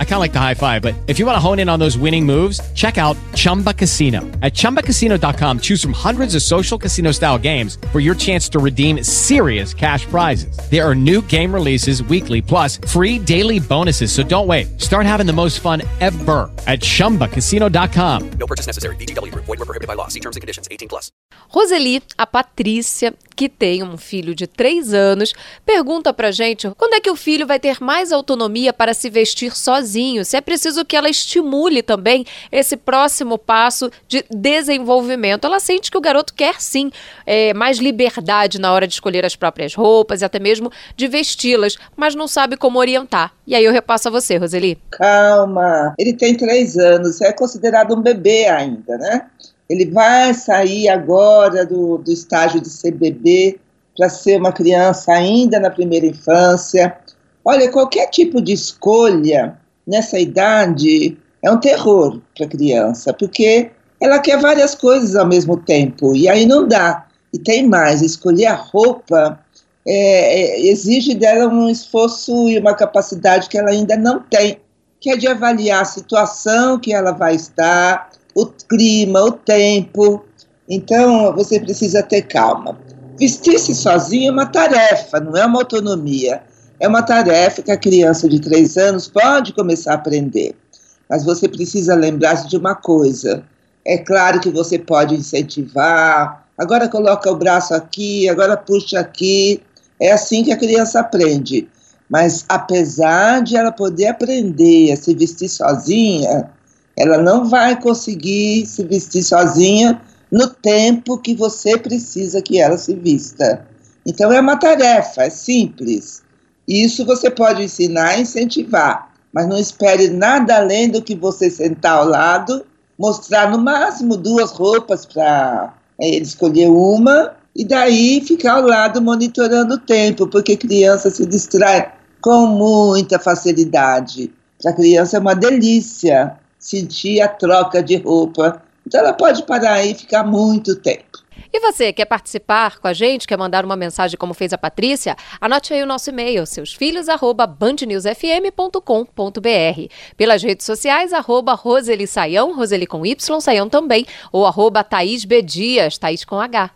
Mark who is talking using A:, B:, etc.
A: I kind of like the high five, but if you want to hone in on those winning moves, check out Chumba Casino. At ChumbaCasino.com, choose from hundreds of social casino style games for your chance to redeem serious cash prizes. There are new game releases weekly, plus free daily bonuses. So don't wait. Start having the most fun ever at ChumbaCasino.com.
B: No purchase necessary. VGW. Void were prohibited by law. See terms and conditions. 18 plus.
C: Roseli, a Patrícia, que tem um filho de 3 anos, pergunta pra gente quando é que o filho vai ter mais autonomia para se vestir sozinho, se é preciso que ela estimule também esse próximo passo de desenvolvimento. Ela sente que o garoto quer sim é, mais liberdade na hora de escolher as próprias roupas e até mesmo de vesti-las, mas não sabe como orientar. E aí eu repasso a você, Roseli.
D: Calma, ele tem três anos, é considerado um bebê ainda, né? Ele vai sair agora do, do estágio de ser bebê para ser uma criança ainda na primeira infância. Olha, qualquer tipo de escolha nessa idade é um terror para a criança, porque ela quer várias coisas ao mesmo tempo e aí não dá. E tem mais, escolher a roupa é, é, exige dela um esforço e uma capacidade que ela ainda não tem, que é de avaliar a situação que ela vai estar, o clima, o tempo. Então, você precisa ter calma. Vestir-se sozinho é uma tarefa, não é uma autonomia. É uma tarefa que a criança de três anos pode começar a aprender. Mas você precisa lembrar-se de uma coisa. É claro que você pode incentivar. Agora coloca o braço aqui, agora puxa aqui. É assim que a criança aprende. Mas apesar de ela poder aprender a se vestir sozinha, ela não vai conseguir se vestir sozinha no tempo que você precisa que ela se vista. Então é uma tarefa, é simples. Isso você pode ensinar incentivar, mas não espere nada além do que você sentar ao lado, mostrar no máximo duas roupas para ele escolher uma e daí ficar ao lado monitorando o tempo, porque criança se distrai com muita facilidade. Para a criança é uma delícia sentir a troca de roupa. Então ela pode parar aí e ficar muito tempo.
C: E você, quer participar com a gente, quer mandar uma mensagem como fez a Patrícia? Anote aí o nosso e-mail, seusfilhos@bandnewsfm.com.br. Pelas redes sociais, arroba Roseli Saião, Roseli com Y, Saião também, ou arroba Thaís B. Dias, Thaís com H.